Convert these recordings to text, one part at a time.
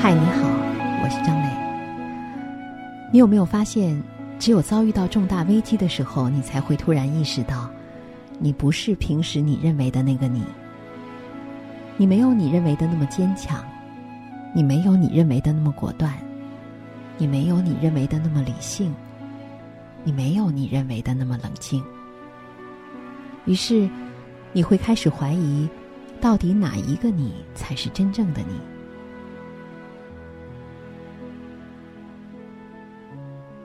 嗨，你好，我是张磊。你有没有发现，只有遭遇到重大危机的时候，你才会突然意识到，你不是平时你认为的那个你。你没有你认为的那么坚强，你没有你认为的那么果断，你没有你认为的那么理性，你没有你认为的那么冷静。于是，你会开始怀疑，到底哪一个你才是真正的你？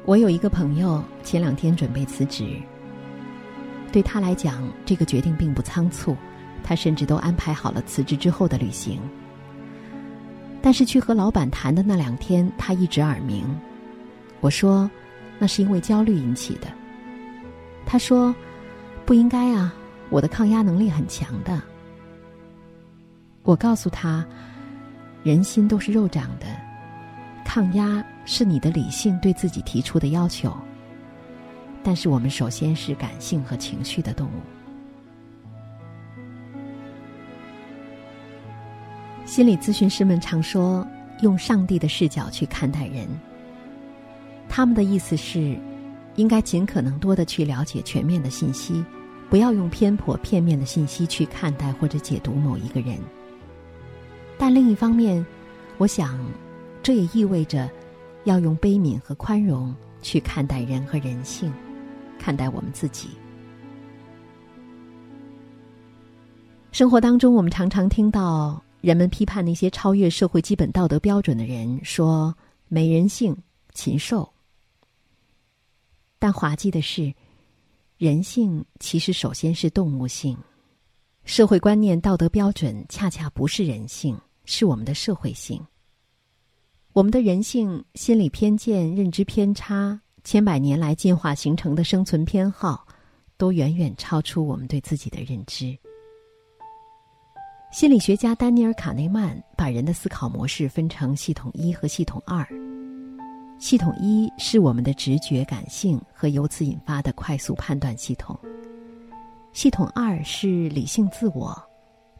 我有一个朋友，前两天准备辞职。对他来讲，这个决定并不仓促，他甚至都安排好了辞职之后的旅行。但是去和老板谈的那两天，他一直耳鸣。我说：“那是因为焦虑引起的。”他说：“不应该啊，我的抗压能力很强的。”我告诉他：“人心都是肉长的。”抗压是你的理性对自己提出的要求，但是我们首先是感性和情绪的动物。心理咨询师们常说用上帝的视角去看待人，他们的意思是，应该尽可能多的去了解全面的信息，不要用偏颇片面的信息去看待或者解读某一个人。但另一方面，我想。这也意味着，要用悲悯和宽容去看待人和人性，看待我们自己。生活当中，我们常常听到人们批判那些超越社会基本道德标准的人，说没人性、禽兽。但滑稽的是，人性其实首先是动物性，社会观念、道德标准恰恰不是人性，是我们的社会性。我们的人性、心理偏见、认知偏差，千百年来进化形成的生存偏好，都远远超出我们对自己的认知。心理学家丹尼尔·卡内曼把人的思考模式分成系统一和系统二。系统一是我们的直觉、感性和由此引发的快速判断系统。系统二是理性自我，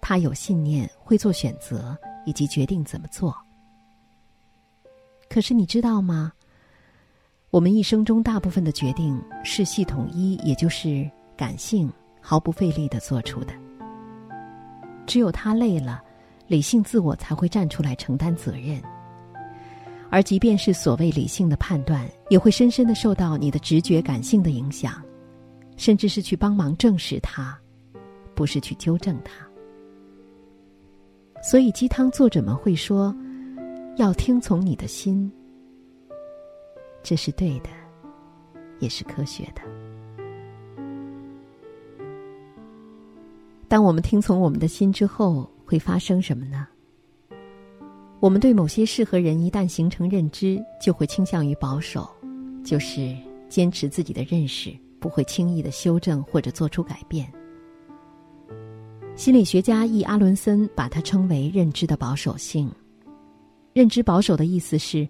他有信念，会做选择，以及决定怎么做。可是你知道吗？我们一生中大部分的决定是系统一，也就是感性毫不费力的做出的。只有他累了，理性自我才会站出来承担责任。而即便是所谓理性的判断，也会深深的受到你的直觉感性的影响，甚至是去帮忙证实它，不是去纠正它。所以鸡汤作者们会说。要听从你的心，这是对的，也是科学的。当我们听从我们的心之后，会发生什么呢？我们对某些事和人一旦形成认知，就会倾向于保守，就是坚持自己的认识，不会轻易的修正或者做出改变。心理学家易阿伦森把它称为认知的保守性。认知保守的意思是，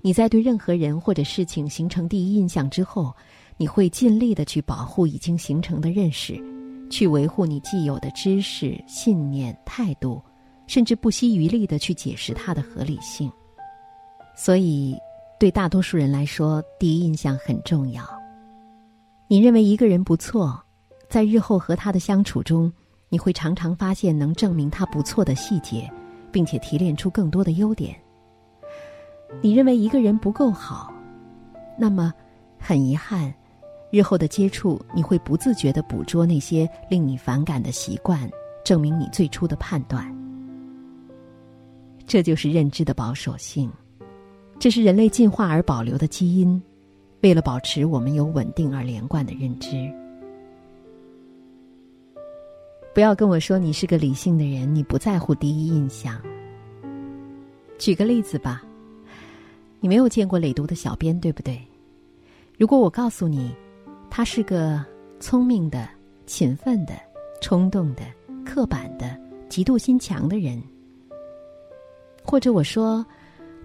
你在对任何人或者事情形成第一印象之后，你会尽力的去保护已经形成的认识，去维护你既有的知识、信念、态度，甚至不惜余力的去解释它的合理性。所以，对大多数人来说，第一印象很重要。你认为一个人不错，在日后和他的相处中，你会常常发现能证明他不错的细节。并且提炼出更多的优点。你认为一个人不够好，那么很遗憾，日后的接触你会不自觉的捕捉那些令你反感的习惯，证明你最初的判断。这就是认知的保守性，这是人类进化而保留的基因，为了保持我们有稳定而连贯的认知。不要跟我说你是个理性的人，你不在乎第一印象。举个例子吧，你没有见过累读的小编，对不对？如果我告诉你，他是个聪明的、勤奋的、冲动的、刻板的、嫉妒心强的人，或者我说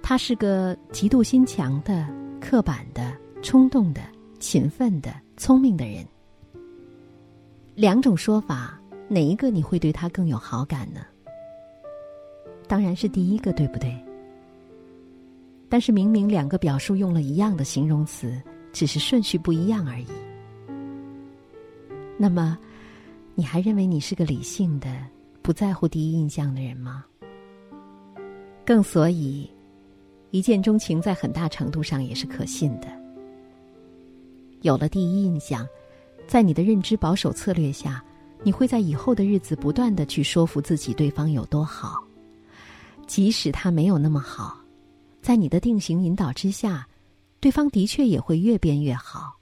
他是个嫉妒心强的、刻板的、冲动的、勤奋的、聪明的人，两种说法。哪一个你会对他更有好感呢？当然是第一个，对不对？但是明明两个表述用了一样的形容词，只是顺序不一样而已。那么，你还认为你是个理性的、不在乎第一印象的人吗？更所以，一见钟情在很大程度上也是可信的。有了第一印象，在你的认知保守策略下，你会在以后的日子不断的去说服自己对方有多好，即使他没有那么好，在你的定型引导之下，对方的确也会越变越好。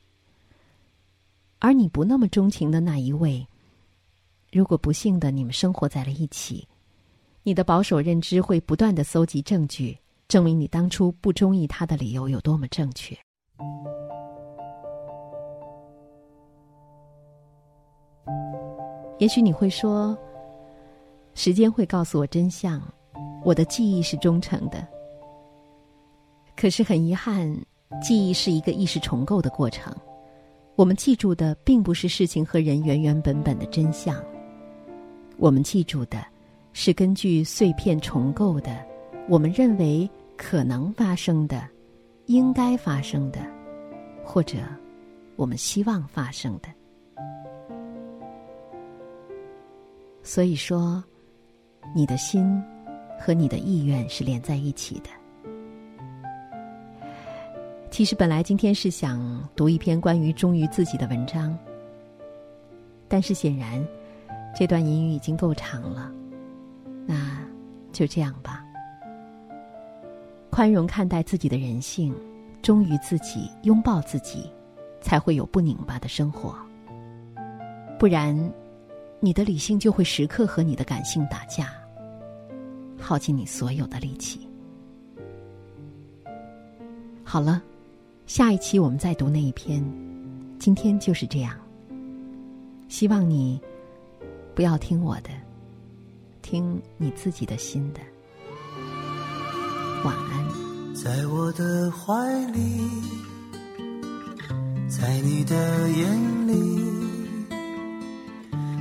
而你不那么钟情的那一位，如果不幸的你们生活在了一起。你的保守认知会不断的搜集证据，证明你当初不中意他的理由有多么正确。也许你会说，时间会告诉我真相，我的记忆是忠诚的。可是很遗憾，记忆是一个意识重构的过程，我们记住的并不是事情和人原原本本的真相，我们记住的。是根据碎片重构的，我们认为可能发生的、应该发生的，或者我们希望发生的。所以说，你的心和你的意愿是连在一起的。其实本来今天是想读一篇关于忠于自己的文章，但是显然这段言语已经够长了。那，就这样吧。宽容看待自己的人性，忠于自己，拥抱自己，才会有不拧巴的生活。不然，你的理性就会时刻和你的感性打架，耗尽你所有的力气。好了，下一期我们再读那一篇。今天就是这样。希望你不要听我的。听你自己的心的，晚安。在我的怀里，在你的眼里，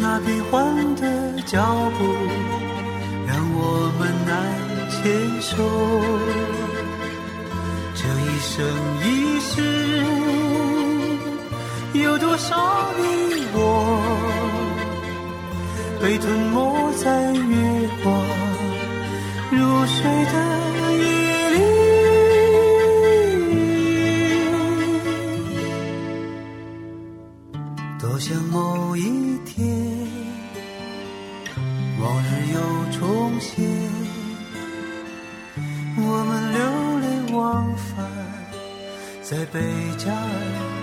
那变幻的脚步让我们难牵手。这一生一世，有多少你我？被吞没在月光如水的在贝加尔。